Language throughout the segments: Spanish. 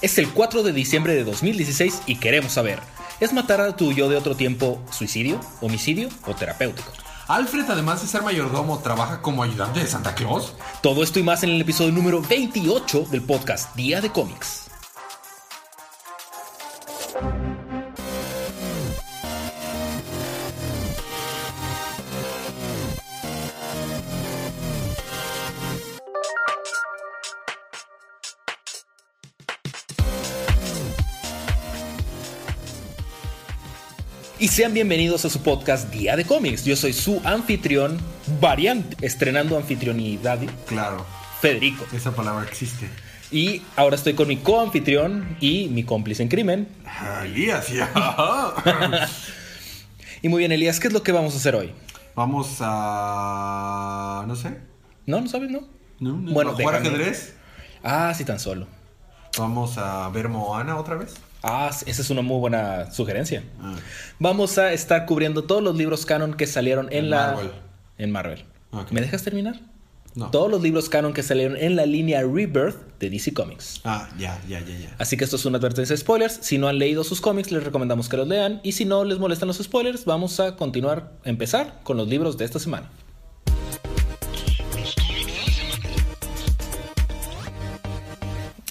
Es el 4 de diciembre de 2016 y queremos saber, ¿es matar a tu yo de otro tiempo suicidio, homicidio o terapéutico? Alfred, además de ser mayordomo, trabaja como ayudante de Santa Claus. Todo esto y más en el episodio número 28 del podcast Día de Cómics. Y sean bienvenidos a su podcast Día de Cómics. Yo soy su anfitrión, variante, estrenando anfitrionidad, Claro, Federico. esa palabra existe. Y ahora estoy con mi coanfitrión y mi cómplice en crimen. Ah, Elías, ya. Y muy bien, Elías, ¿qué es lo que vamos a hacer hoy? Vamos a. No sé. ¿No? ¿No sabes, no? ¿No? ¿No? Bueno, ¿A jugar déjame. ajedrez? Ah, sí, tan solo. Vamos a ver Moana otra vez. Ah, esa es una muy buena sugerencia. Ah. Vamos a estar cubriendo todos los libros canon que salieron en, En la... Marvel. En Marvel. Ok. ¿Me dejas terminar? No. Todos los libros canon que salieron en la línea Rebirth de DC Comics. Ah, ya, ya, ya, ya. Así que esto es una advertencia de spoilers. Si no han leído sus cómics, les recomendamos que los lean. Y si no les molestan los spoilers, vamos a continuar, empezar con los libros de esta semana.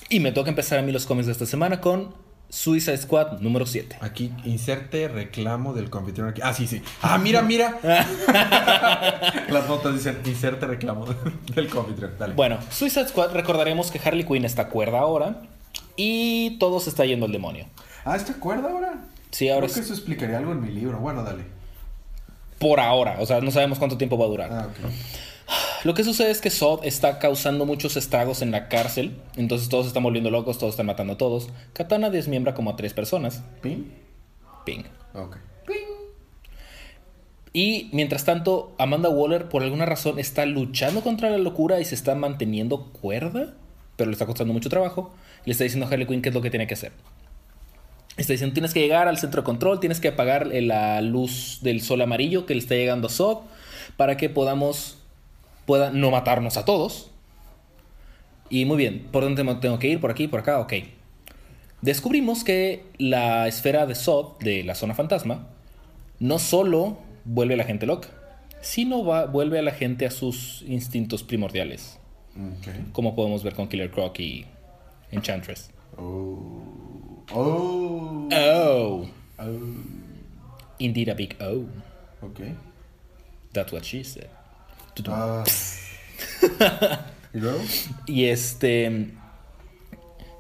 Y me toca empezar a mí los cómics de esta semana con Suicide Squad número 7. Aquí inserte reclamo del confitrión aquí. Ah, sí, sí. Ah, mira, mira. Las notas dicen inserte reclamo del confitrión. Dale. Bueno, Suicide Squad recordaremos que Harley Quinn está cuerda ahora y todo se está yendo al demonio. Ah, ¿esta cuerda ahora? Sí, ahora Creo que es eso explicaría algo en mi libro. Bueno, dale. por ahora, o sea, no sabemos cuánto tiempo va a durar. Ah, ok. Lo que sucede es que Zod está causando muchos estragos en la cárcel, entonces todos están volviendo locos, todos están matando a todos. Katana desmiembra como a tres personas. ¿Pin? Ping. Ok. Y mientras tanto, Amanda Waller por alguna razón está luchando contra la locura y se está manteniendo cuerda, pero le está costando mucho trabajo. Le está diciendo a Harley Quinn qué es lo que tiene que hacer. Está diciendo, tienes que llegar al centro de control, tienes que apagar la luz del sol amarillo que le está llegando a Zod para que podamos, pueda no matarnos a todos. Y muy bien, ¿por dónde tengo que ir? ¿Por aquí? ¿Por acá? Ok. Descubrimos que la esfera de Zod, de la zona fantasma, no solo vuelve a la gente loca, sino va, vuelve a la gente a sus instintos primordiales, como podemos ver con Killer Croc y Enchantress. Oh. Oh. Oh, Oh. indeed a big oh. Ok. That's what she said. Ah. ¿Y luego? Y este.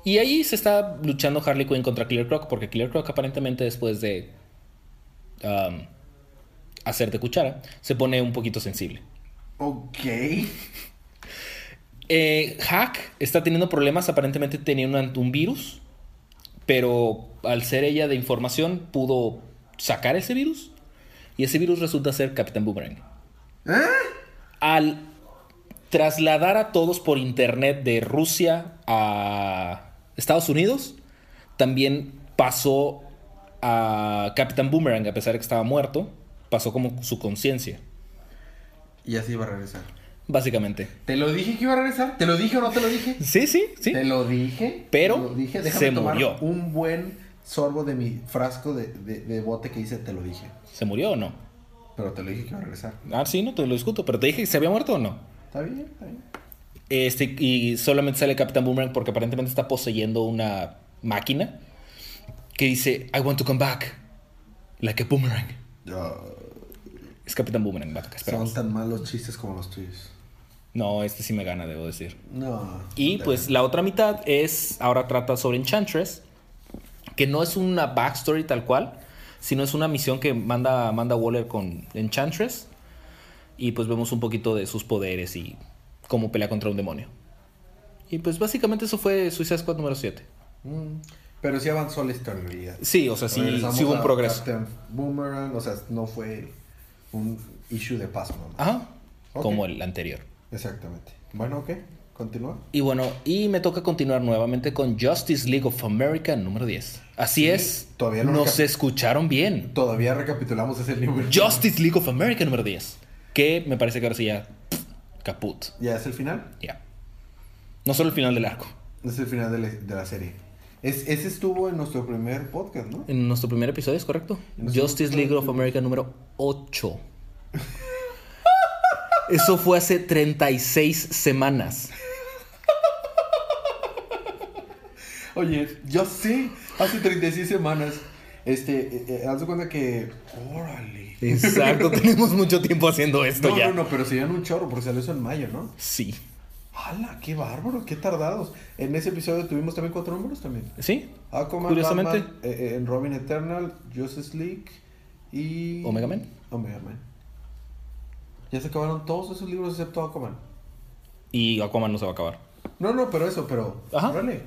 Y ahí se está luchando Harley Quinn contra Killer Croc, porque Killer Croc aparentemente después de um, hacer de cuchara, se pone un poquito sensible. Ok. Eh, Hack está teniendo problemas, aparentemente tenía un, un virus, pero al ser ella de información pudo sacar ese virus y ese virus resulta ser Capitán Boomerang. Al trasladar a todos por internet de Rusia a Estados Unidos, también pasó a Capitán Boomerang, a pesar de que estaba muerto, pasó como su conciencia, Y así va a regresar. básicamente. ¿Te lo dije que iba a regresar? ¿Te lo dije o no te lo dije? Sí, sí, sí. Te lo dije. Pero te lo dije. Déjame se tomar murió. un buen sorbo de mi frasco de, de- de bote que dice te lo dije. ¿Se murió o no? Pero te lo dije que iba a regresar. Ah, sí, no te lo discuto, pero te dije que se había muerto o no. Está bien, está bien. Este, y solamente sale Capitán Boomerang porque aparentemente está poseyendo una máquina que dice, I want to come back. Like a boomerang. Es Capitán Boomerang, vato, que son tan malos chistes como los tuyos. No, este sí me gana, debo decir. No. Y pues la otra mitad es, ahora trata sobre Enchantress, que no es una backstory tal cual, sino es una misión que manda, manda Waller con Enchantress. Y pues vemos un poquito de sus poderes y cómo pelea contra un demonio. Y pues básicamente eso fue Suicide Squad número 7. Mm, Pero sí avanzó la historia. Sí, o sea, sí, hubo un progreso. Captain Boomerang, o sea, no fue un issue de paso nomás. Ajá, como el anterior. Exactamente. Bueno, ok. Continúa. Y bueno, y me toca continuar nuevamente con Justice League of America número 10. Así Sí, es, todavía no nos escucharon bien. Todavía recapitulamos ese libro. Justice League of America número 10. Que me parece que ahora sí ya pff, caput. ¿Ya es el final? Ya. No solo el final del arco. Es el final de la, de la serie. Es, ese estuvo en nuestro primer podcast, ¿no? En nuestro primer episodio, ¿es correcto? Justice League of America número 8. Eso fue hace 36 semanas. Oye, yo sí, hace 36 semanas. Este, eh, eh, haz de cuenta que. Órale. Exacto, tenemos mucho tiempo haciendo esto No, ya. no, no, pero serían un chorro porque salió eso en mayo, ¿no? Sí. ¡Hala! ¡Qué bárbaro! ¡Qué tardados! En ese episodio tuvimos también cuatro números también. ¿Sí? Aquaman, Curiosamente. Batman, eh, eh, en Robin Eternal, Justice League y... Omega Man. Omega Man. Ya se acabaron todos esos libros excepto Aquaman. Y Aquaman no se va a acabar. No, no, pero eso, pero... Ajá. órale.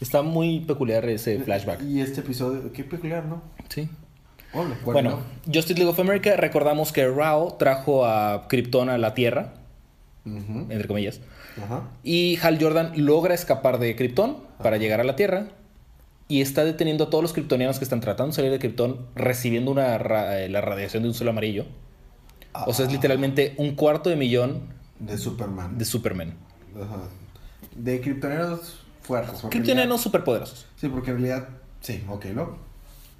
Está muy peculiar ese flashback. Y este episodio, qué peculiar, ¿no? Sí. Bueno, Justice League of America, recordamos que Rao trajo a Krypton a la Tierra, Ujú. entre comillas, Ajá. y Hal Jordan logra escapar de Krypton para llegar a la Tierra y está deteniendo a todos los kryptonianos que están tratando de salir de Krypton recibiendo una ra- eh, la radiación de un sol amarillo. O sea, es literalmente un cuarto de millón De Superman. de Superman. Ajá. De kriptoneros fuertes. Kryptonianos superpoderosos. Sí, porque en realidad... Sí, ok, ¿no?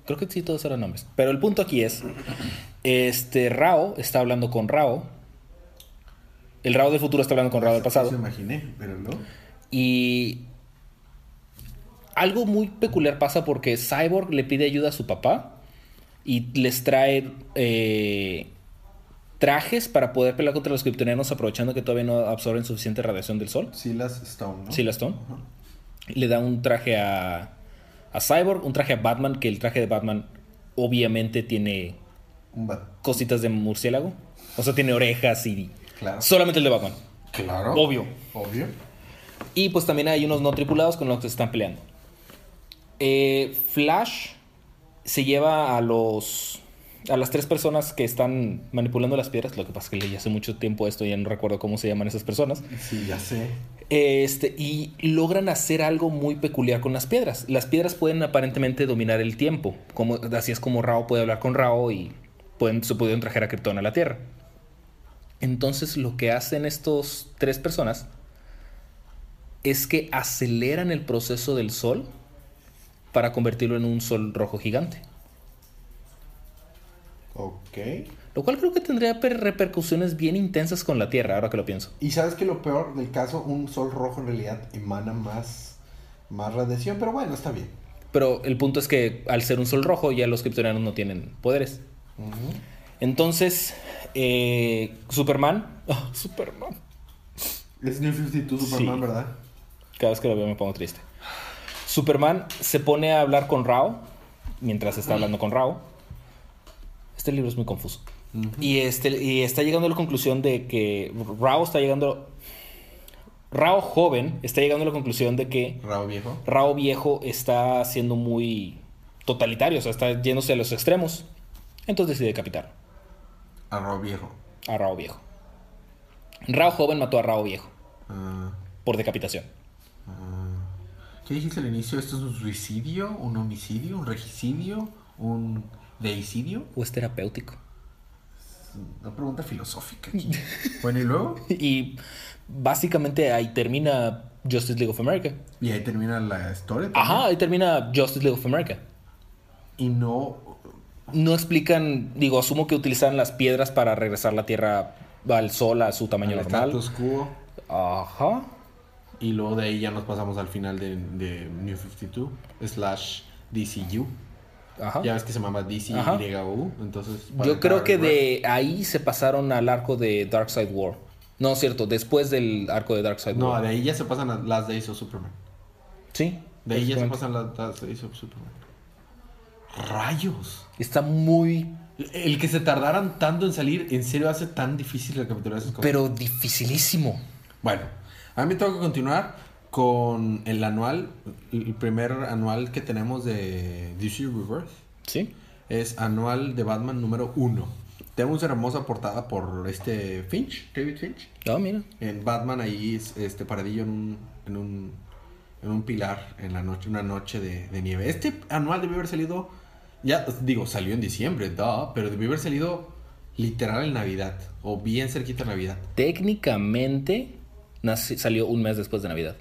Creo que sí, todos eran nombres. Pero el punto aquí es, este Rao está hablando con Rao. El Rao del futuro está hablando con Rao del pasado. Eso imaginé, pero no. Y algo muy peculiar pasa porque Cyborg le pide ayuda a su papá y les trae eh, trajes para poder pelear contra los kryptonianos aprovechando que todavía no absorben suficiente radiación del sol. Silas Stone, ¿no? Silas Stone. Le da un traje a, a Cyborg, un traje a Batman, que el traje de Batman obviamente tiene cositas de murciélago. O sea, tiene orejas y... Claro. Solamente el de Batman. Claro. Obvio. Obvio. Y pues también hay unos no tripulados con los que se están peleando. Eh, Flash se lleva a los a las tres personas que están manipulando las piedras. Lo que pasa es que leí hace mucho tiempo esto y ya no recuerdo cómo se llaman esas personas. Sí, ya sé. Este, y logran hacer algo muy peculiar con las piedras. Las piedras pueden aparentemente dominar el tiempo. Como, así es como Rao puede hablar con Rao y pueden, se pudieron traer a Krypton a la Tierra. Entonces lo que hacen estos tres personas es que aceleran el proceso del sol para convertirlo en un sol rojo gigante. Ok. Lo cual creo que tendría per- repercusiones bien intensas con la Tierra, ahora que lo pienso. Y sabes que lo peor del caso, un sol rojo en realidad emana más, más radiación, pero bueno, está bien. Pero el punto es que al ser un sol rojo ya los kryptonianos no tienen poderes. Entonces, eh, Superman. ah, Superman. Es New 52 Superman, Sí. ¿verdad? Cada vez que lo veo me pongo triste. Superman se pone a hablar con Rao. Mientras está hablando con Rao. Este libro es muy confuso. y, este, y está llegando a la conclusión de que Rao está llegando. Rao joven está llegando a la conclusión de que Rao viejo. Rao viejo está siendo muy totalitario, o sea, está yéndose a los extremos. Entonces decide decapitar A Rao viejo. a Rao viejo. Rao joven mató a Rao viejo Ah, por decapitación. ah. ¿Qué dijiste al inicio? ¿Esto es un suicidio? ¿Un homicidio? ¿Un regicidio? ¿Un deicidio? O es terapéutico. Una pregunta filosófica aquí. bueno, ¿y luego? Y básicamente ahí termina Justice League of America. Y ahí termina la historia. también. Ajá, ahí termina Justice League of America. Y no... No explican, digo, asumo que utilizan las piedras para regresar la Tierra al Sol a su tamaño al normal. quo. Ajá. Y luego de ahí ya nos pasamos al final de, de New 52 slash DCU. Ajá. Ya ves que se llama. DCYU. Entonces, Yo creo que de ahí se pasaron al arco de Darkseid War. No, cierto, después del arco de Darkseid No, War. de ahí ya se pasan a Last Days of Superman. Sí. De ahí ya se pasan las Last Days of Superman. ¡Rayos! Está muy, El que se tardaran tanto en salir, en serio hace tan difícil recapitular esas cosas. pero dificilísimo. Bueno, a mí me tengo que continuar con el anual, el primer anual que tenemos de DC Rebirth. ¿Sí? Es anual de Batman número 1. Tenemos una hermosa portada por este Finch, David Finch. Ah, mira. En Batman ahí es este paradillo en un, en un, en un pilar en la noche, una noche de, de nieve. Este anual debió haber salido, ya digo, salió en diciembre, duh, pero debió haber salido literal en Navidad o bien cerquita de Navidad. Técnicamente salió un mes después de Navidad.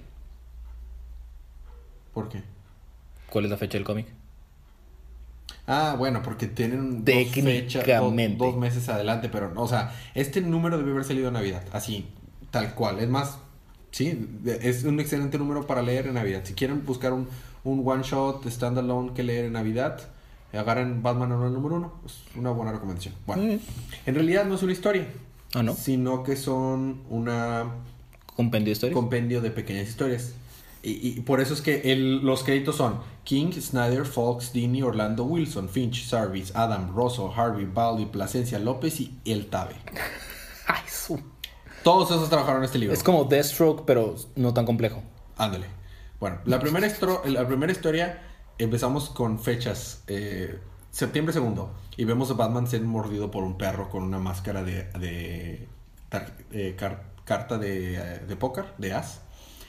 ¿Por qué? ¿Cuál es la fecha del cómic? Ah, bueno, porque tienen dos, fecha- dos- dos meses adelante, pero, no, o sea, este número debe haber salido en Navidad, así, tal cual. Es más, sí, es un excelente número para leer en Navidad. Si quieren buscar un, un one shot standalone que leer en Navidad, agarren Batman Anual número uno. Es una buena recomendación. Bueno, en realidad no es una historia, Ah, ¿no? sino que son una Compendio de historias. compendio de pequeñas historias. Y, y por eso es que el- los créditos son King, Snyder, Fox, Dini, Orlando, Wilson, Finch, Sarvis, Adam, Rosso, Harvey, Baldi, Plasencia, López y El Tabe. Ay, su- Todos esos trabajaron en este libro. Es como Deathstroke, pero no tan complejo. Ándale. Bueno, la primera, estro- la primera historia empezamos con fechas. eh, septiembre segundo. Y vemos a Batman ser mordido por un perro con una máscara de, de tar- eh, car- carta de, eh, de póker, de as.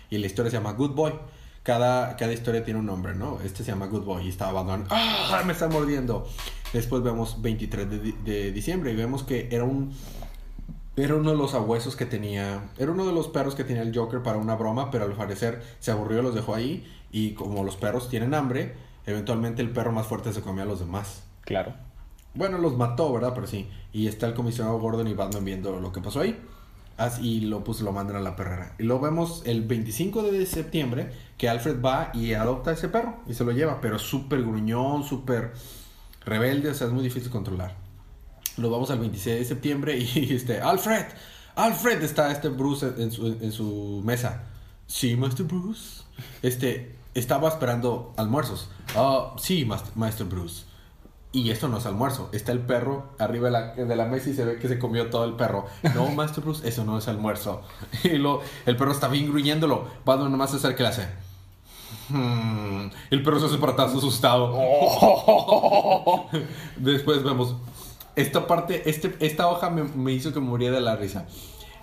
Y la historia se llama Good Boy. Cada, cada historia tiene un nombre, ¿no? Este se llama Good Boy y está Batman. ¡Ah! Me está mordiendo. Después vemos 23 de, de diciembre y vemos que era un era uno de los abuesos que tenía. Era uno de los perros que tenía el Joker para una broma, pero al parecer se aburrió, los dejó ahí. Y como los perros tienen hambre, eventualmente el perro más fuerte se comía a los demás. Claro. Bueno, los mató, ¿verdad? Pero sí. Y está el comisionado Gordon y Batman viendo lo que pasó ahí. Y lo, pues, lo mandan a la perrera. Y lo vemos el 25 de septiembre que Alfred va y adopta a ese perro y se lo lleva. Pero súper gruñón, súper rebelde, o sea, es muy difícil controlar. Lo vamos al 26 de septiembre y este, Alfred, Alfred, está este Bruce en su, en su mesa. Sí, Master Bruce. Este, estaba esperando almuerzos. Ah, sí, Mas- Master Bruce. Y esto no es almuerzo. Está el perro arriba de la, de la mesa y se ve que se comió todo el perro. No, Master Bruce, eso no es almuerzo. Y lo, el perro está bien gruñéndolo. Batman nomás se acerca y le hace. "Hmm". El perro se hace para atrás asustado. Después vemos. Esta parte, este, esta hoja me, me hizo que moría de la risa.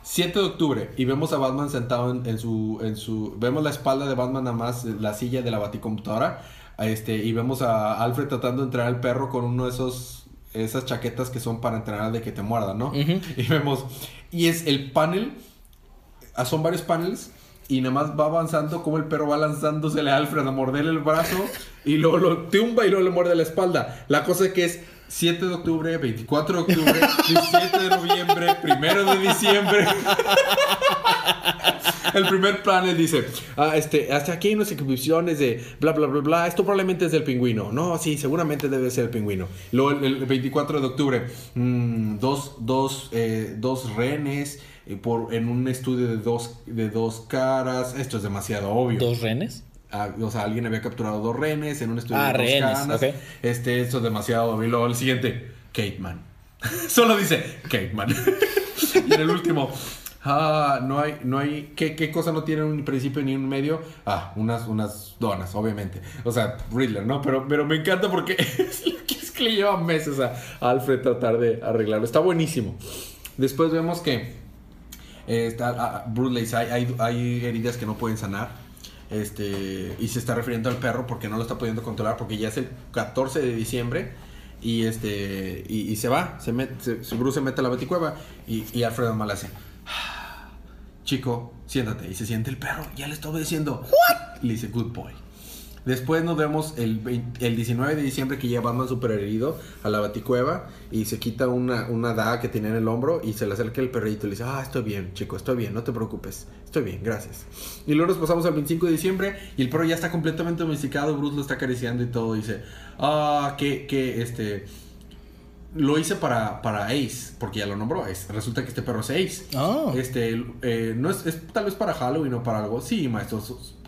7 de octubre y vemos a Batman sentado en, en su, en su... Vemos la espalda de Batman nada más, la silla de la baticomputadora. Este, y vemos a Alfred tratando de entrenar al perro con uno de esos... Esas chaquetas que son para entrenar de que te muerda, ¿no? Ujú. Y vemos... Y es el panel... ah, Son varios paneles y nada más va avanzando como el perro va lanzándosele a Alfred a morderle el brazo y luego lo tumba y luego le muerde la espalda. La cosa es que es 7 de octubre, 24 de octubre, 17 de noviembre, 1 de diciembre. El primer panel dice, ah, este, hasta aquí hay unas inscripciones de bla, bla, bla, bla. Esto probablemente es del pingüino. No, sí, seguramente debe ser el pingüino. Luego el, el 24 de octubre, mm, dos, dos, eh, dos renes eh, por, en un estudio de dos, de dos caras. Esto es demasiado obvio. ¿Dos renes? Ah, o sea, alguien había capturado dos renes en un estudio Ah, de dos rehenes, caras. Este, esto es demasiado obvio. Y luego el siguiente, Cateman. Solo dice Cateman. y en el último, ah, no hay, no hay, ¿qué, qué cosa no tiene un principio ni un medio? Ah, unas, unas donas, obviamente. O sea, Riddler, ¿no? Pero, pero me encanta porque es, lo que- es que le lleva meses a Alfred tratar de arreglarlo. Está buenísimo. Después vemos que eh, está, ah, Bruce hay, hay, heridas que no pueden sanar. Este, y se está refiriendo al perro porque no lo está pudiendo controlar porque ya es el 14 de diciembre y este y, se va, se mete, se- Bruce se mete a la baticueva y, y Alfred nomás le hace Chico, siéntate y se siente el perro, ya le está obedeciendo. Le dice good boy. Después nos vemos el, 20 el 19 de diciembre que llega Batman super herido a la baticueva y se quita una, una daga que tenía en el hombro y se le acerca el perrito y le dice, ah, estoy bien, chico, estoy bien, no te preocupes, estoy bien, gracias. Y luego nos pasamos al 25 de diciembre y el perro ya está completamente domesticado, Bruce lo está acariciando y todo, y dice, ah, que, que, este... Lo hice para, para Ace, porque ya lo nombró Ace. Resulta que este perro es Ace. Ah. Este, eh, no es, es tal vez para Halloween o para algo. Sí, maestro.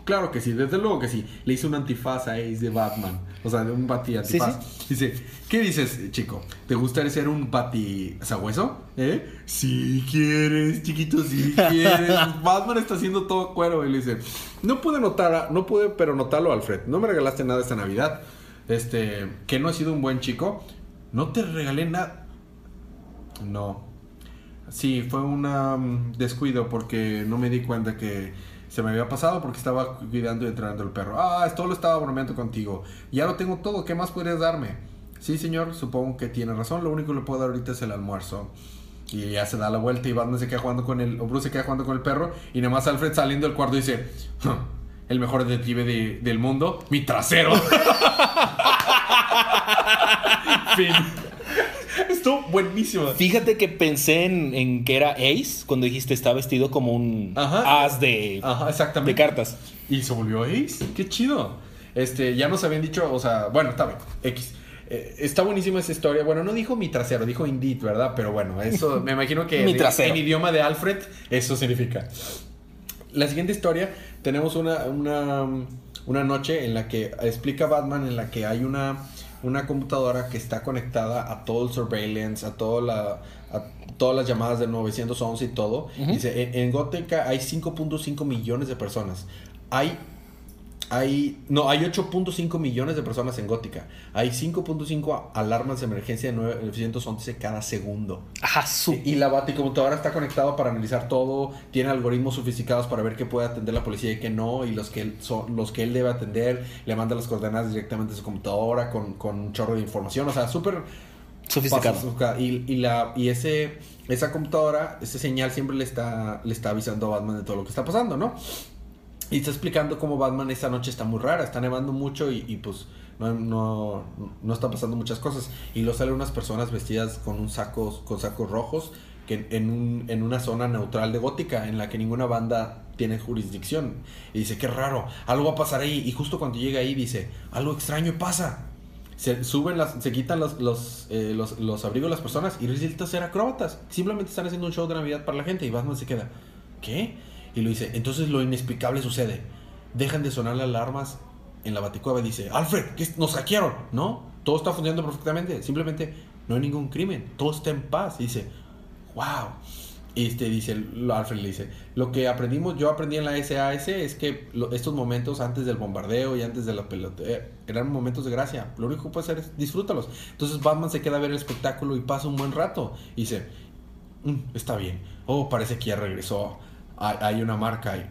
Claro que sí, desde luego que sí. Le hice un antifaz a Ace de Batman. O sea, de un bati antifaz. Dice, ¿qué dices, chico? ¿Te gustaría ser un bati sabueso? ¿Eh? Si quieres, chiquito, si quieres. Batman está haciendo todo cuero. Y le dice, no pude notar, no pude, pero notarlo, Alfred. No me regalaste nada esta Navidad. Este, que no he sido un buen chico. No te regalé nada. No. Sí, fue un descuido porque no me di cuenta que se me había pasado porque estaba cuidando y entrenando el perro. Ah, esto lo estaba bromeando contigo. Ya lo tengo todo, ¿qué más podrías darme? Sí, señor, supongo que tiene razón. Lo único que le puedo dar ahorita es el almuerzo. Y ya se da la vuelta y Batman se queda jugando con el... O Bruce se queda jugando con el perro. Y nada más Alfred saliendo del cuarto dice... "Huh, el mejor detective de- del mundo, mi trasero. fin. Estuvo buenísimo. Fíjate que pensé en, en que era Ace cuando dijiste está vestido como un Ajá. as de, Ajá, de exactamente. cartas. Y se volvió Ace. Qué chido. Este, ya nos habían dicho, o sea, bueno, está bien. X. Eh, está buenísima esa historia. Bueno, no dijo mi trasero, dijo indeed, ¿verdad? Pero bueno, eso me imagino que Mi de- trasero. en idioma de Alfred, eso significa. La siguiente historia, tenemos una, una, una noche en la que explica Batman en la que hay una, una computadora que está conectada a todo el surveillance, a, toda la, a todas las llamadas del 911 y todo. Ujú. Dice, en, en Gótica hay 5.5 millones de personas. Hay hay, no, hay 8.5 millones de personas en Gótica. Hay 5.5 alarmas de emergencia de 911 cada segundo. Ajá, su. Y la baticomputadora está conectada para analizar todo, tiene algoritmos sofisticados para ver qué puede atender la policía y qué no, y los que él, son, los que él debe atender, le manda las coordenadas directamente a su computadora con, con un chorro de información, o sea, súper Sofisticado. Y, y, la, y ese, esa computadora, ese señal siempre le está, le está avisando a Batman de todo lo que está pasando, ¿no? Y está explicando cómo Batman esta noche está muy rara, está nevando mucho y, y, pues no, no, no está pasando muchas cosas. Y luego salen unas personas vestidas con un saco, con sacos rojos que en, un, en una zona neutral de gótica en la que ninguna banda tiene jurisdicción. Y dice, qué raro, algo va a pasar ahí. Y justo cuando llega ahí dice, algo extraño pasa. Se suben las, se quitan los, los, eh, los, los abrigos de las personas y resulta ser acróbatas. Simplemente están haciendo un show de Navidad para la gente y Batman se queda, ¿qué? Y lo dice, entonces lo inexplicable sucede. Dejan de sonar las alarmas en la baticueva dice, Alfred, ¿qué? nos hackearon. No, todo está funcionando perfectamente. Simplemente no hay ningún crimen. Todo está en paz. Y dice, wow. Este dice, Alfred le dice, lo que aprendimos, yo aprendí en la SAS es que estos momentos antes del bombardeo y antes de la pelota eh, eran momentos de gracia. Lo único que puede hacer es disfrútalos. Entonces Batman se queda a ver el espectáculo y pasa un buen rato. Y dice, "Mm, está bien. Oh, parece que ya regresó. Hay, hay una marca ahí.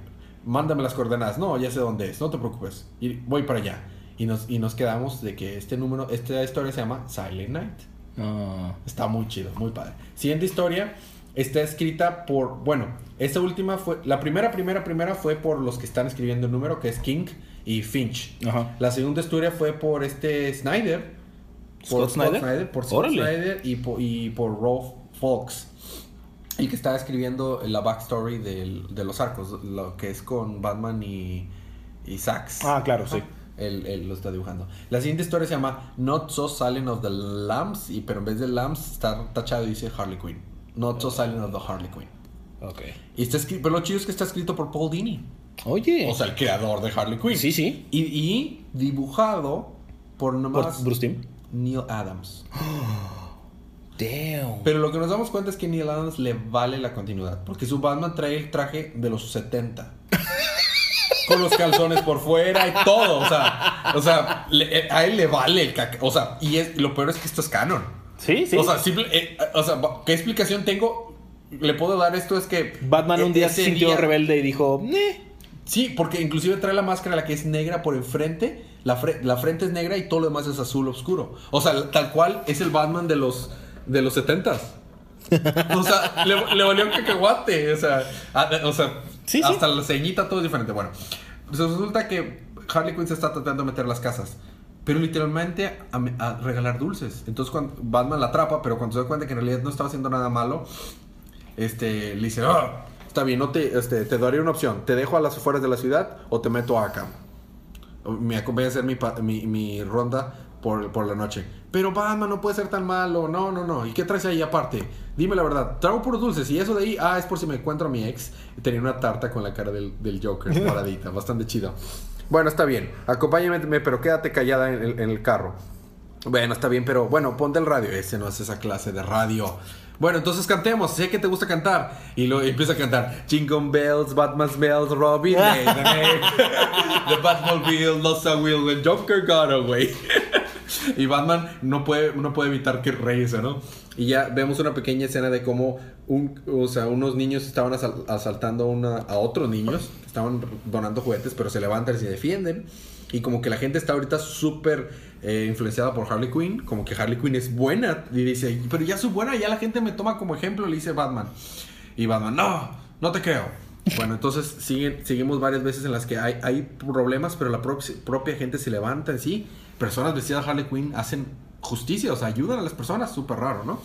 Mándame las coordenadas. No, ya sé dónde es. No te preocupes. Y voy para allá. Y nos, y nos quedamos de que este número, esta historia se llama Silent Night. Ah. Está muy chido, muy padre. Siguiente historia está escrita por, bueno, esta última fue, la primera, primera, primera fue por los que están escribiendo el número, que es King y Finch. Ajá. La segunda historia fue por este Snyder. ¿Scott Snyder? por Scott. Snyder y por, y por Rolf Fox. Y que está escribiendo la backstory del- de los arcos, lo que es con Batman y, y Sax. Ah, claro, sí. Él, él lo está dibujando. La siguiente historia se llama Not So Silent of the Lambs, y, pero en vez de Lambs está tachado y dice Harley Quinn. Not So Silent of the Harley Quinn. Ok. Y está escrito, pero lo chido es que está escrito por Paul Dini. Oye. O sea, el creador de Harley Quinn. sí, sí. Y, y dibujado por Por nomás Bruce Timm. Neil Adams. Damn. Pero lo que nos damos cuenta es que Neil Adams le vale la continuidad. Porque su Batman trae el traje de los 70. Con los calzones por fuera y todo. O sea, o sea le- eh, a él le vale el caca. O sea, y es, lo peor es que esto es canon. sí, sí. O sea, simple- eh, o sea, ¿qué explicación tengo? Le puedo dar esto es que Batman un día ese se sintió día- rebelde y dijo. Sí, porque inclusive trae la máscara la que es negra por enfrente, la, fre- la frente es negra y todo lo demás es azul oscuro. O sea, tal cual es el Batman de los de los setentas. O sea, le, le valió un cacahuate. O sea, a- o sea Sí, sí. hasta la ceñita todo es diferente. Bueno, pues resulta que Harley Quinn se está tratando de meter a las casas. Pero literalmente a, a regalar dulces. Entonces cuando Batman la atrapa, pero cuando se da cuenta que en realidad no estaba haciendo nada malo, este, le dice, "Ah, está bien, no te, este, te daré una opción. Te dejo a las afueras de la ciudad o te meto acá. Me acompaña a hacer mi, mi, mi ronda por, por la noche. Pero Batman no puede ser tan malo. No, no, no. ¿Y qué traes ahí aparte? Dime la verdad. Traigo puros dulces. Y eso de ahí, ah, es por si me encuentro a mi ex. Tenía una tarta con la cara del, del Joker paradita. Bastante chido. Bueno, está bien. Acompáñame, pero quédate callada en el, en el carro. Bueno, está bien, pero bueno, ponte el radio. Ese no es esa clase de radio. Bueno, entonces cantemos. Sé que te gusta cantar. Y luego empieza a cantar Jingle Bells, Batman's Bells, Robin, the Batmobile, lost a wheel, when Joker got away. y Batman no puede, no puede evitar que reírse, ¿no? Y ya vemos una pequeña escena de cómo un, o sea, unos niños estaban asal- asaltando una, a otros niños. Estaban donando juguetes, pero se levantan y se defienden. Y como que la gente está ahorita súper eh, influenciada por Harley Quinn. Como que Harley Quinn es buena. Y dice, pero ya soy buena, ya la gente me toma como ejemplo, le dice Batman. Y Batman, no, no te creo. Bueno, entonces siguen, seguimos varias veces en las que hay, hay problemas, pero la propi- propia gente se levanta en sí. Personas vestidas de Harley Quinn hacen justicia, o sea, ayudan a las personas, súper raro, ¿no?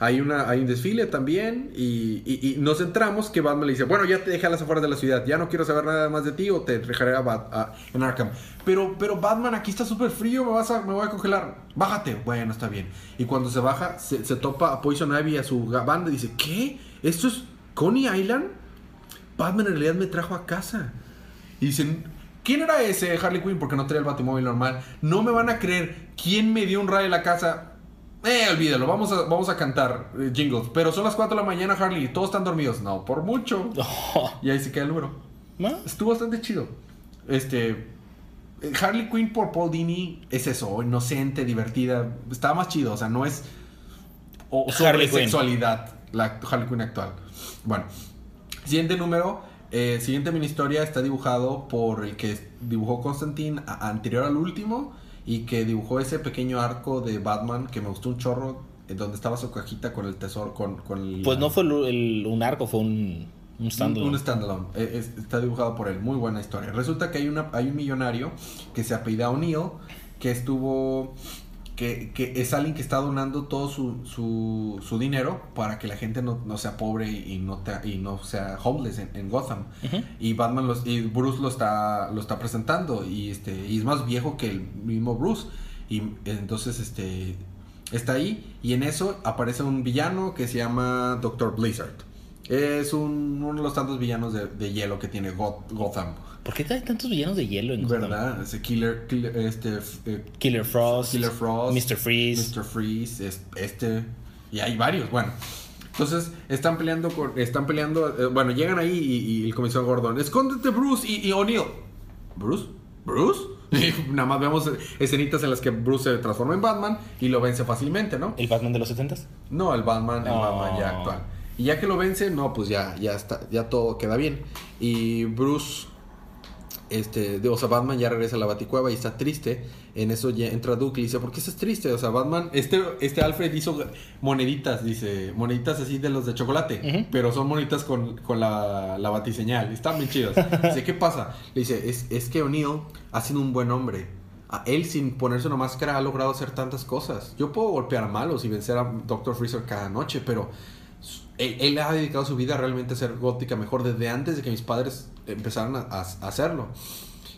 Hay, una, hay un desfile también y, nos centramos que Batman le dice, bueno, ya te dejé a las afueras de la ciudad, ya no quiero saber nada más de ti o te dejaré a Bat- en Arkham. Pero, pero Batman, aquí está súper frío, me, vas a, me voy a congelar. Bájate. Bueno, está bien. Y cuando se baja, se, se topa a Poison Ivy a su banda y dice, ¿qué? ¿Esto es Coney Island? Batman en realidad me trajo a casa. Y dicen, ¿quién era ese Harley Quinn? Porque no traía el batimóvil normal. No me van a creer. ¿Quién me dio un rayo en la casa? Eh, olvídalo, vamos a, vamos a cantar eh, jingles. Pero son las 4 de la mañana, Harley, y todos están dormidos. No, por mucho. Y ahí se queda el número. ¿No? Estuvo bastante chido. Este. Harley Quinn por Paul Dini es eso, inocente, divertida. Estaba más chido, o sea, no es. O sobre Harley Quinn. sexualidad, la Harley Quinn actual. Bueno, siguiente número. Eh, siguiente mini historia está dibujado por el que dibujó Constantine a- anterior al último y que dibujó ese pequeño arco de Batman que me gustó un chorro, eh, donde estaba su cajita con el tesoro, con, con el- Pues no fue el- el- un arco, fue un, un stand un, un standalone. Eh, es- está dibujado por él. Muy buena historia. Resulta que hay, una, hay un millonario que se apellida O'Neill que estuvo. Que, que es alguien que está donando todo su, su, su dinero para que la gente no, no sea pobre y no, te- y no sea homeless en, en Gotham. Y Batman los, y Bruce lo está, lo está presentando. Y este y es más viejo que el mismo Bruce. Y entonces este está ahí. Y en eso aparece un villano que se llama Doctor Blizzard. Es un- uno de los tantos villanos de, de hielo que tiene Goth- Gotham. ¿Por qué hay tantos villanos de hielo en? ¿Verdad? Ese Killer, Killer- este, eh, Killer Frost, Killer Frost, Mr. Freeze. Mr. Freeze, es- este, y hay varios, bueno. Entonces, están peleando, con- están peleando, eh, bueno, llegan ahí y, y el comisario Gordon, escóndete Bruce y, y O'Neill. ¿Bruce? ¿Bruce? Y nada más vemos escenitas en las que Bruce se transforma en Batman y lo vence fácilmente, ¿no? ¿El Batman de los 70s? No, el Batman, el Oh. Batman ya actual. Y ya que lo vence, no, pues ya, ya está, ya todo queda bien. Y Bruce, este, de- o sea, Batman ya regresa a la Baticueva y está triste. En eso ya entra Duke y dice, ¿por qué estás triste? O sea, Batman, este, este Alfred hizo moneditas, dice, moneditas así de los de chocolate, pero son moneditas con, con la, la batiseñal. Están bien chidas. Dice, ¿qué pasa? Le dice, es, es que O'Neill ha sido un buen hombre. A él sin ponerse una máscara ha logrado hacer tantas cosas. Yo puedo golpear a malos y vencer a Dr. Freezer cada noche, pero él, él ha dedicado su vida realmente a ser gótica mejor desde antes de que mis padres empezaran a, a- hacerlo.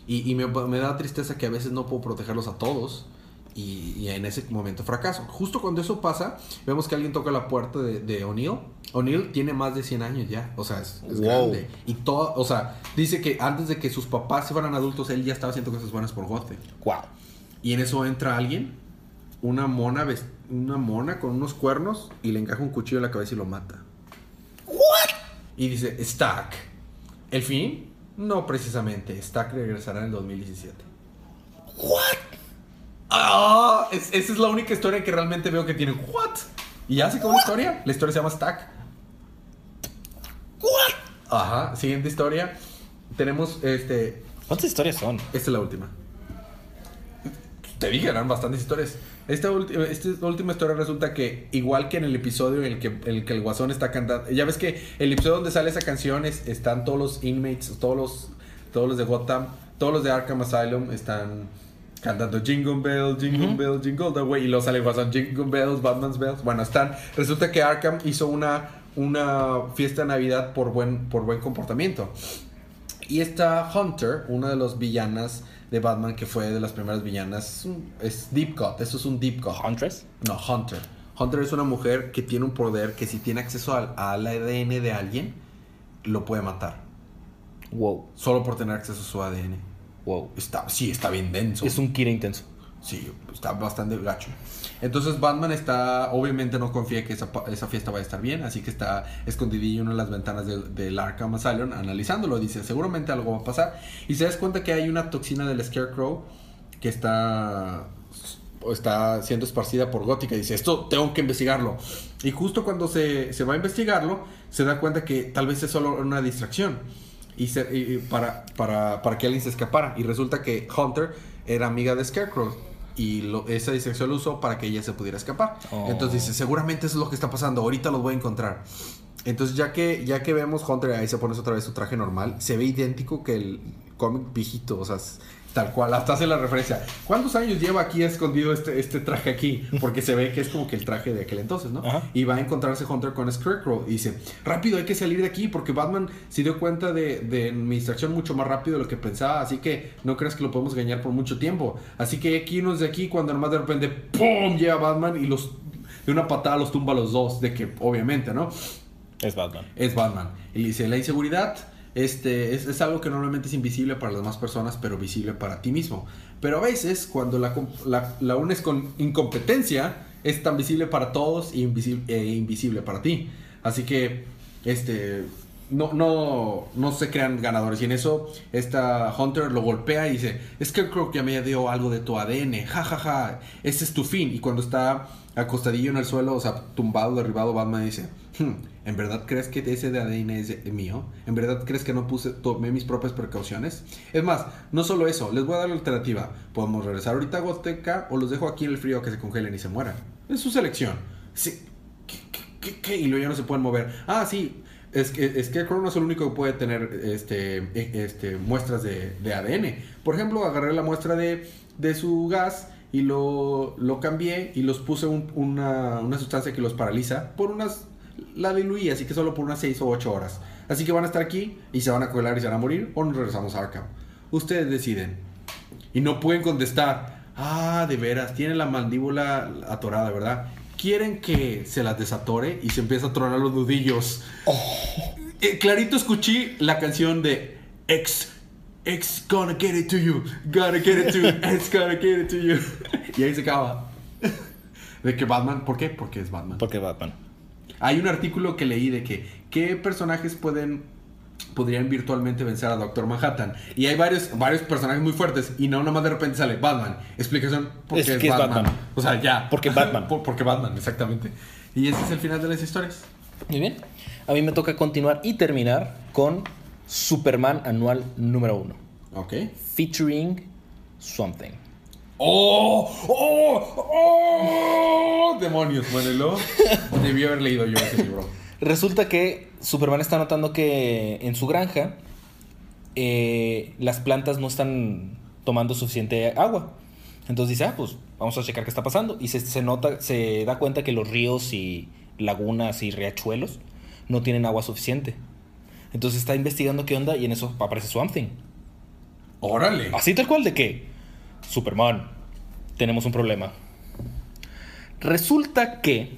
Y, y me, me da tristeza que a veces no puedo protegerlos a todos. Y, y en ese momento fracaso. Justo cuando eso pasa, vemos que alguien toca la puerta de, de O'Neill. O'Neill tiene más de 100 años ya. O sea, es, es Wow. grande. Y todo, o sea, dice que antes de que sus papás se fueran adultos, él ya estaba haciendo cosas buenas por Gotham. Wow. Y en eso entra alguien, una mona, una mona con unos cuernos y le encaja un cuchillo en la cabeza y lo mata. Y dice, Stack. ¿El fin? No precisamente. Stack regresará en el 2017. What? Ah, es- esa es la única historia que realmente veo que tiene. ¿What? Y ya se acabó la historia. La historia se llama Stack. What? Ajá. Siguiente historia. Tenemos este. ¿Cuántas historias son? Esta es la última. Te dije, eran bastantes historias. Esta, ulti- esta última historia resulta que, igual que en el episodio en el que, en el, que el guasón está cantando. Ya ves que el episodio donde sale esa canción es- están todos los inmates, todos los, todos los de Gotham, todos los de Arkham Asylum están cantando Jingle Bell, Jingle Ujú. Bell, Jingle the Way. Y luego sale el guasón Jingle Bells, Batman's Bells. Bueno, están. Resulta que Arkham hizo una, una fiesta de Navidad por buen, por buen comportamiento. Y está Hunter, una de las villanas de Batman que fue de las primeras villanas. Es, Deep Cut, eso es un Deep Cut. ¿Huntress? No, Hunter. Hunter es una mujer que tiene un poder que si tiene acceso al, al ADN de alguien, lo puede matar. Wow. Solo por tener acceso a su ADN. Wow. Está, sí, está bien denso. Es un Kira intenso. Sí, está bastante gacho. Entonces Batman está, obviamente no confía que esa, fiesta vaya a estar bien, así que está escondidillo en una de las ventanas del, Arkham Asylum analizándolo. Dice, seguramente algo va a pasar. Y se das cuenta que hay una toxina del Scarecrow que está, está siendo esparcida por Gótica. Dice, esto tengo que investigarlo. Y justo cuando se, se va a investigarlo, se da cuenta que tal vez es solo una distracción. Y para, para, para que alguien se escapara. Y resulta que Hunter era amiga de Scarecrow. Y lo- esa distracción lo usó para que ella se pudiera escapar. Oh. Entonces dice, seguramente eso es lo que está pasando. Ahorita los voy a encontrar. entonces ya que, ya que vemos Hunter, ahí se pone otra vez su traje normal, se ve idéntico que el cómic viejito, o sea, tal cual, hasta hace la referencia. ¿Cuántos años lleva aquí escondido este, este traje aquí? Porque se ve que es como que el traje de aquel entonces, ¿no? Ajá. Y va a encontrarse Hunter con Scarecrow y dice, rápido, hay que salir de aquí porque Batman se dio cuenta de, de mi distracción mucho más rápido de lo que pensaba, así que no creas que lo podemos engañar por mucho tiempo. Así que aquí nos de aquí cuando nomás de repente, ¡pum!, llega Batman y los... De una patada los tumba a los dos, de que obviamente, ¿no? Es Batman. es Batman. Y le dice, la inseguridad este, es, es algo que normalmente es invisible para las demás personas, pero visible para ti mismo. Pero a veces, cuando la, la, la unes con incompetencia, es tan visible para todos e invisible, invisible para ti. Así que, este, no, no, no se crean ganadores. Y en eso, esta Hunter lo golpea y dice, es que me dio algo de tu ADN, ja, ja, ja, ese es tu fin. Y cuando está acostadillo en el suelo, o sea, tumbado, derribado, Batman dice, "Hmm, ¿en verdad crees que ese de ADN es mío? ¿En verdad crees que no puse, tomé mis propias precauciones? Es más, no solo eso, les voy a dar la alternativa. Podemos regresar ahorita a Goteca o los dejo aquí en el frío a que se congelen y se mueran. Es su selección. ¿Qué, qué, qué, qué? Y luego ya no se pueden mover. Ah, sí. Es que, es que Crow no es el único que puede tener este, eh, este, muestras de, ADN. Por ejemplo, agarré la muestra de, de su gas y lo, lo cambié y los puse un- una, una sustancia que los paraliza por unas... La diluí, así que solo por unas 6 o 8 horas. Así que van a estar aquí y se van a colar y se van a morir o nos regresamos a Arkham. Ustedes deciden. Y no pueden contestar. Ah, de veras, tiene la mandíbula atorada, ¿verdad? Quieren que se las desatore y se empieza a tronar los nudillos. Eh, clarito escuché la canción de X. X gonna get it to you. Gonna get it to you. X gonna get it to you. Y ahí se acaba. De que Batman, ¿por qué? Porque es Batman. Porque Batman. Hay un artículo que leí de que qué personajes pueden podrían virtualmente vencer a Doctor Manhattan y hay varios varios personajes muy fuertes y no nomás de repente sale Batman. Explicación porque Es es, que es Batman. O sea, ya. Porque Batman. Por- porque Batman, exactamente. Y ese es el final de las historias. Muy bien. A mí me toca continuar y terminar con Superman anual número uno. Ok. Featuring Something. ¡Oh! ¡Oh! ¡Oh! Demonios, luego debí haber leído yo ese libro. Resulta que Superman está notando que en su granja eh, las plantas no están tomando suficiente agua. Entonces dice, ah, pues vamos a checar qué está pasando. Y se, se nota, se da cuenta que los ríos y lagunas y riachuelos no tienen agua suficiente. Entonces está investigando qué onda y en eso aparece Something. Órale. Así tal cual de que, Superman, tenemos un problema. Resulta que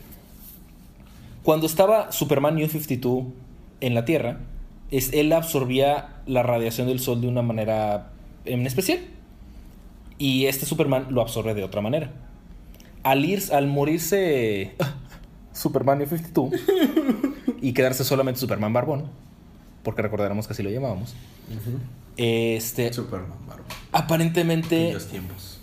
cuando estaba Superman New 52 en la Tierra, es, él absorbía la radiación del Sol de una manera en especial. Y este Superman lo absorbe de otra manera. Al, ir, al morirse Superman New 52 y quedarse solamente Superman Barbón, porque recordaremos que así lo llamábamos, este, Superman, Bárbaro. aparentemente Aquellos tiempos.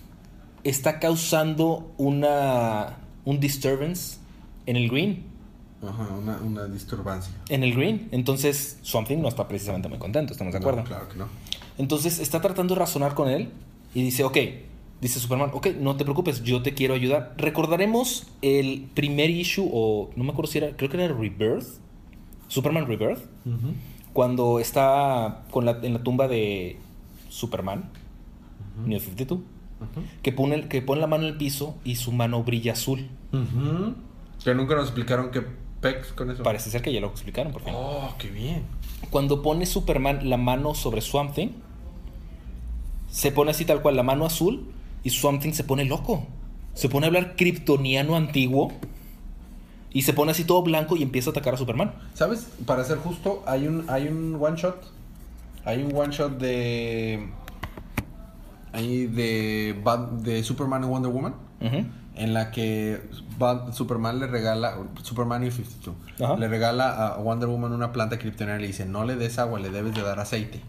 está causando una un disturbance en el green. Ajá, una, una disturbancia. En el green. Entonces, Something no está precisamente muy contento, ¿estamos de No, acuerdo? claro que no. Entonces está tratando de razonar con él y dice, ok, dice Superman, ok, no te preocupes, yo te quiero ayudar. Recordaremos el primer issue, o no me acuerdo si era, creo que era Rebirth, Superman Rebirth, cuando está con la, en la tumba de Superman, New 52, que, pone, que pone la mano en el piso y su mano brilla azul. Ujú. Que nunca nos explicaron qué pex con eso. Parece ser que ya lo explicaron, por fin. Oh, qué bien. Cuando pone Superman la mano sobre Swamp Thing, se pone así tal cual la mano azul y Swamp Thing se pone loco. Se pone a hablar kryptoniano antiguo y se pone así todo blanco y empieza a atacar a Superman. ¿Sabes? Para ser justo, hay un, hay un one shot. Hay un one shot de. Ahí de, de Superman y Wonder Woman. En la que Superman le regala. Superman y 52. Ajá. Le regala a Wonder Woman una planta kryptoniana y le dice: No le des agua, le debes de dar aceite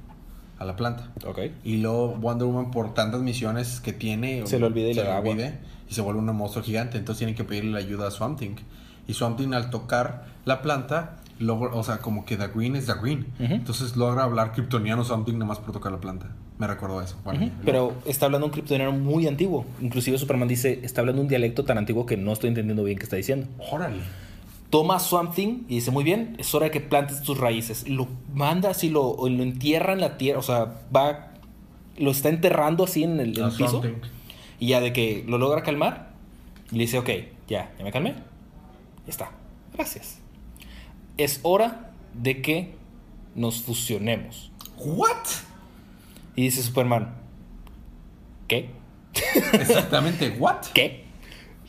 a la planta. Ok. Y luego Wonder Woman, por tantas misiones que tiene, Se le olvida y se le da agua. y se vuelve un monstruo gigante. Entonces tienen que pedirle la ayuda a Swamp Thing. Y Swamp Thing, al tocar la planta, logra, o sea, como que The Green es The Green. Entonces logra hablar kryptoniano Swamp Thing nada más por tocar la planta. Me recordó eso. Bueno, Pero está hablando un kryptoniano muy antiguo. Inclusive Superman dice, está hablando un dialecto tan antiguo que no estoy entendiendo bien qué está diciendo. Órale. toma a Swamp Thing y dice, muy bien, es hora de que plantes tus raíces. Lo manda así, lo, lo entierra en la tierra, o sea, va, lo está enterrando así en el, en el piso. Y ya de que lo logra calmar, y le dice, ok, ya, ya me calmé. Ya está, gracias. Es hora de que nos fusionemos. ¿What? Y dice Superman, ¿qué? Exactamente, ¿what? ¿Qué?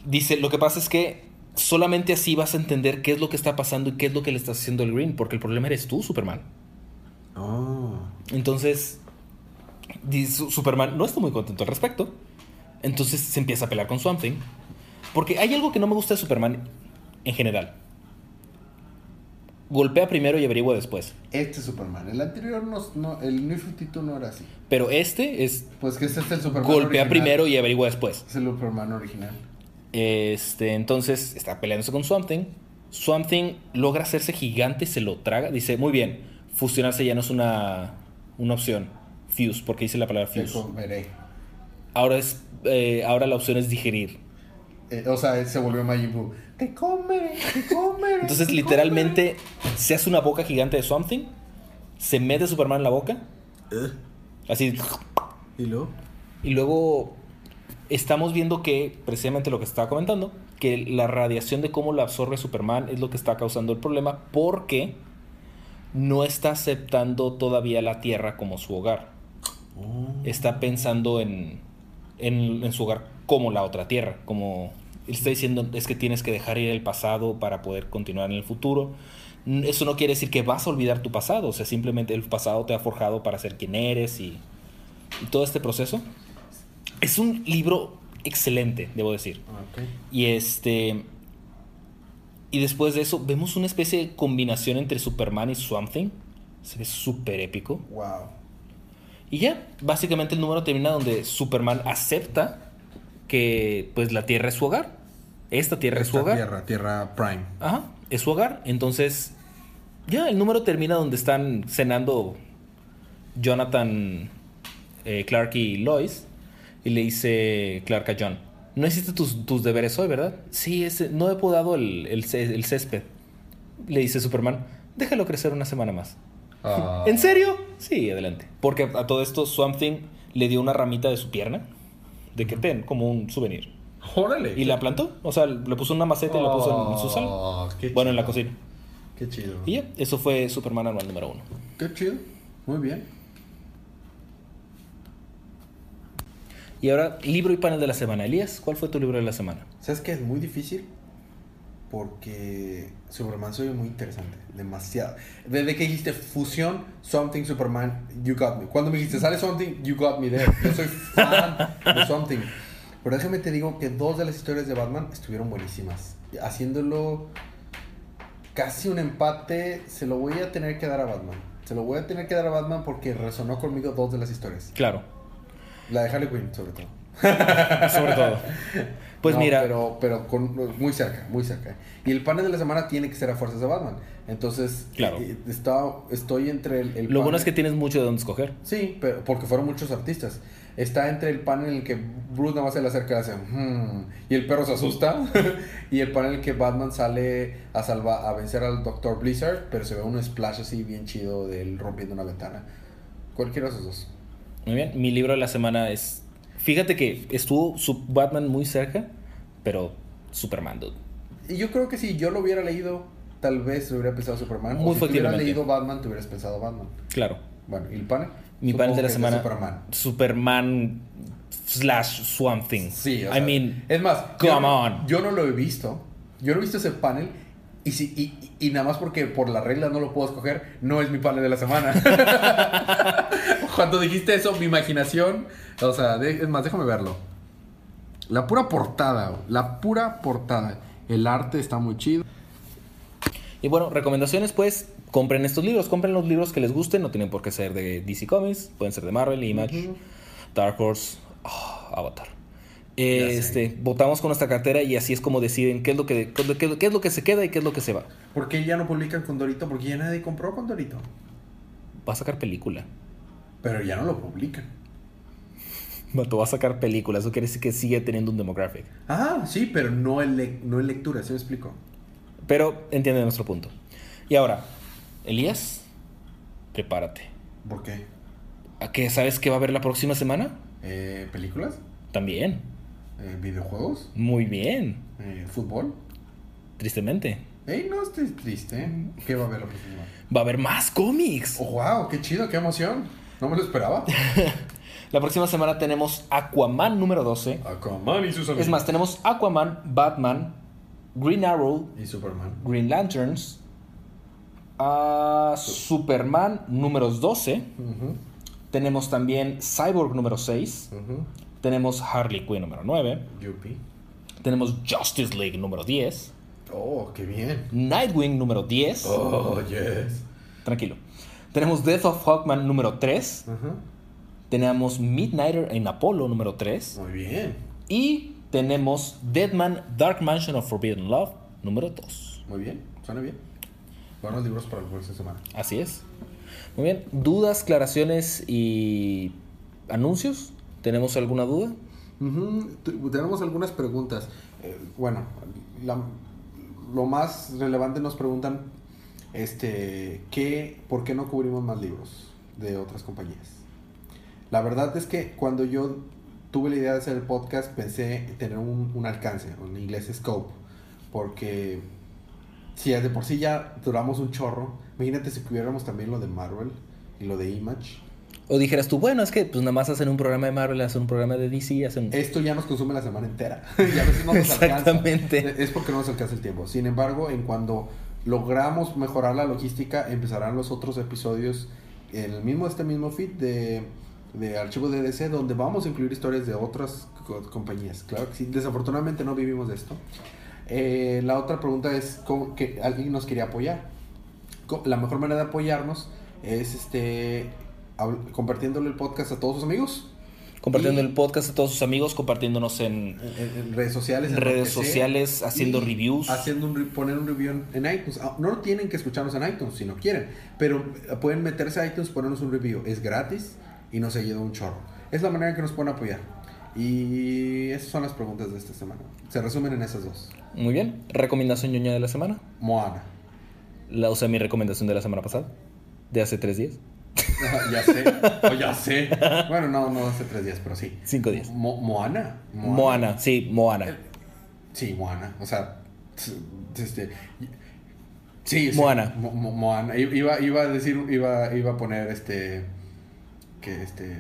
Dice, lo que pasa es que solamente así vas a entender qué es lo que está pasando y qué es lo que le estás haciendo al Green, porque el problema eres tú, Superman. Oh. Entonces, dice, Superman no está muy contento al respecto. Entonces se empieza a pelear con Swamp Thing. Porque hay algo que no me gusta de Superman en general. Golpea primero y averigua después. Este es Superman. El anterior no, no el New 52 no era así. Pero este es. Pues que este es el Superman. Golpea original. primero y averigua después. Es el Superman original. Este, entonces está peleándose con Swamp Thing. Swamp Thing logra hacerse gigante, se lo traga. Dice, muy bien, fusionarse ya no es una, una opción. Fuse, porque dice la palabra fuse. Ahora, es, eh, ahora la opción es digerir. Eh, o sea, él se volvió Majin Buu. Te comeré, te comeré. Entonces, te literalmente, se hace una boca gigante de Swamp Thing. Se mete Superman en la boca. comeré. Así. Eh, ¿Y luego? Y luego estamos viendo que, precisamente lo que estaba comentando, que la radiación de cómo la absorbe Superman es lo que está causando el problema porque no está aceptando todavía la Tierra como su hogar. Oh. Está pensando en, en, en su hogar como la otra Tierra, como está diciendo es que tienes que dejar ir el pasado para poder continuar en el futuro. N- Eso no quiere decir que vas a olvidar tu pasado, o sea, simplemente el pasado te ha forjado para ser quien eres y, y todo este proceso. Es un libro excelente, debo decir. Ok. Y este. Y después de eso, vemos una especie de combinación entre Superman y Swamp Thing. Se ve súper épico. Wow. Y ya, básicamente el número termina donde Superman acepta que pues la Tierra es su hogar. Esta Tierra es su hogar. Tierra, Tierra Prime. Ajá, es su hogar. Entonces, ya, el número termina donde están cenando Jonathan, eh, Clark y Lois. Y le dice Clark a John, no hiciste tus, tus deberes hoy, ¿verdad? Sí, ese, no he podado el, el, el césped. Le dice Superman, déjalo crecer una semana más. Ah. ¿En serio? Sí, adelante. Porque a todo esto Swamp Thing le dio una ramita de su pierna. De que ten, como un souvenir. Órale. Y la plantó. O sea, le puso una maceta y la puso en, en su sala. Oh, qué Bueno, en la cocina. Qué chido. Y ya, eso fue Superman anual número uno. Qué chido. Muy bien. Y ahora, libro y panel de la semana. Elías, ¿cuál fue tu libro de la semana? ¿Sabes qué? Es muy difícil porque Superman soy muy interesante. Demasiado. Desde que dijiste fusión, Something, Superman, you got me. Cuando me dijiste sale Something, you got me there. Yo soy fan de Something. Pero déjame te digo que dos de las historias de Batman estuvieron buenísimas. Haciéndolo casi un empate, se lo voy a tener que dar a Batman. Se lo voy a tener que dar a Batman porque resonó conmigo dos de las historias. Claro, La de Harley Quinn, sobre todo. sobre todo. Pues No, mira, Pero, pero con, muy cerca, muy cerca. Y el panel de la semana tiene que ser a fuerzas de Batman. Entonces, Claro. eh, está, estoy entre el. el lo bueno es que tienes mucho de dónde escoger. Sí, pero porque fueron muchos artistas. Está entre el panel en el que Bruce nada más se le acerca y hace. "Hmm", y el perro se asusta. y el panel en el que Batman sale a, salva, a vencer al Dr. Blizzard, pero se ve un splash así bien chido de él rompiendo una ventana. Cualquiera de esos dos. Muy bien, mi libro de la semana es... Fíjate que estuvo su Batman muy cerca, pero Superman, dude. Y yo creo que si yo lo hubiera leído, tal vez hubiera pensado Superman. Muy o si hubieras leído Batman, te hubieras pensado Batman. Claro. Bueno, ¿y el panel? Mi panel de la semana... Superman. Superman slash Swamp Thing. Sí, o I sea, mean, es más, come yo, on. yo no lo he visto. Yo no he visto ese panel. Y, si, y- y nada más porque por la regla no lo puedo escoger, no es mi panel de la semana. Cuando dijiste eso, mi imaginación. O sea, de- es más, déjame verlo. La pura portada, la pura portada. El arte está muy chido. Y bueno, recomendaciones pues, compren estos libros, compren los libros que les gusten, no tienen por qué ser de DC Comics, pueden ser de Marvel, Image, Ujú. Dark Horse, ah, Avatar. Este, votamos con nuestra cartera y así es como deciden qué es lo que qué, es lo- qué es lo que se queda y qué es lo que se va. ¿Por qué ya no publican Condorito? Porque ya nadie compró Condorito. Va a sacar película. Pero ya no lo publican. Mato va a sacar película, eso quiere decir que sigue teniendo un demographic. Ah, sí, pero no en, le- no en lectura, ¿sí me explico? Pero entiende nuestro punto. Y ahora, Elías, prepárate. ¿Por qué? ¿A qué sabes que va a haber la próxima semana? Eh, ¿Películas? También. Eh, ¿Videojuegos? Muy bien. Eh, ¿Fútbol? Tristemente. Ey, no estés triste. ¿Qué va a haber la próxima semana? Va a haber más cómics. Oh, wow, qué chido, qué emoción. No me lo esperaba. La próxima semana tenemos Aquaman número 12. Aquaman y sus Es más, tenemos Aquaman, Batman, Green Arrow, Y Superman. Green Lanterns, Superman números 12. Ujú, Tenemos también Cyborg número 6. ujú. Tenemos Harley Quinn número 9. Yupi. Tenemos Justice League número 10. Oh, qué bien. Nightwing número 10. Oh, yes. Tranquilo. Tenemos Death of Hawkman número 3. Ajá. Tenemos Midnighter en Apollo número 3. Muy bien. Y tenemos Deadman Dark Mansion of Forbidden Love número 2. Muy bien. Suena bien. Buenos libros para la próxima semana. Así es. Muy bien. ¿Dudas, aclaraciones y anuncios? ¿Tenemos alguna duda? Tenemos algunas preguntas. Eh, bueno, la- lo más relevante nos preguntan, este, ¿qué, ¿por qué no cubrimos más libros de otras compañías? La verdad es que cuando yo tuve la idea de hacer el podcast pensé tener un, un alcance, en inglés scope, porque si de por sí ya duramos un chorro, imagínate si cubriéramos también lo de Marvel y lo de Image. O dijeras tú, bueno, es que pues nada más hacen un programa de Marvel, hacen un programa de DC, hacen... Esto ya nos consume la semana entera. y a veces no nos alcanza. Exactamente. Es porque no nos alcanza el tiempo. Sin embargo, en cuando logramos mejorar la logística, empezarán los otros episodios en el mismo, este mismo feed de, de archivo de DC, donde vamos a incluir historias de otras co- compañías. Claro que sí. Desafortunadamente no vivimos de esto. Eh, la otra pregunta es ¿cómo que alguien nos quería apoyar. La mejor manera de apoyarnos es este compartiéndole el podcast a todos sus amigos. Compartiendo Y- el podcast a todos sus amigos, compartiéndonos en... en, en redes sociales. en Redes sea, sociales, haciendo reviews. Haciendo un, poner un review en, iTunes. Ah, No tienen que escucharnos en iTunes si no quieren, pero eh, pueden meterse a iTunes, ponernos un review. Es gratis y nos ayuda un chorro. Es la manera que nos pueden apoyar. Y esas son las preguntas de esta semana. Se resumen en esas dos. Muy bien. Recomendación ñoña de la semana. Moana. La usé mi recomendación de la semana pasada. De hace tres días. ya sé, oh, ya sé. Bueno, no, no hace tres días, pero sí. Cinco días. Mo- Moana. Moana, sí, Moana. Sí, Moana. O sea, este. Sí, sí, Moana. Mo- Mo- Moana. Iba, iba a decir, iba, iba a poner este. Que este.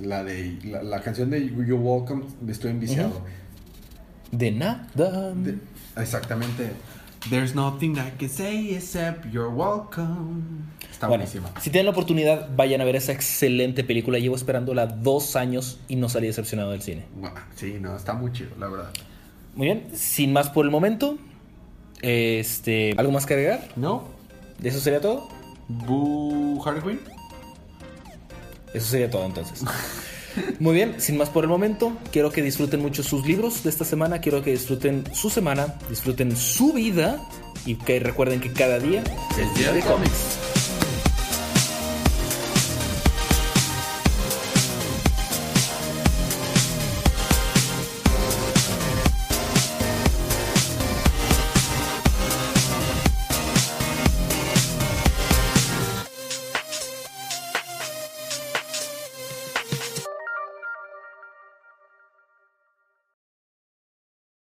La de. La, la canción de You're Welcome, estoy enviciado. De nada. De- exactamente. There's nothing I can say except you're welcome. Está Bueno, buenísima. si tienen la oportunidad, vayan a ver esa excelente película. Llevo esperándola dos años y no salí decepcionado del cine. Sí, no, está muy chido, la verdad. Muy bien, sin más por el momento. Este, ¿algo más que agregar? ¿No? ¿Eso sería todo? ¿Boo Harley Quinn? Eso sería todo entonces. Muy bien, sin más por el momento, quiero que disfruten mucho sus libros de esta semana, quiero que disfruten su semana, disfruten su vida y que recuerden que cada día Es día de cómics.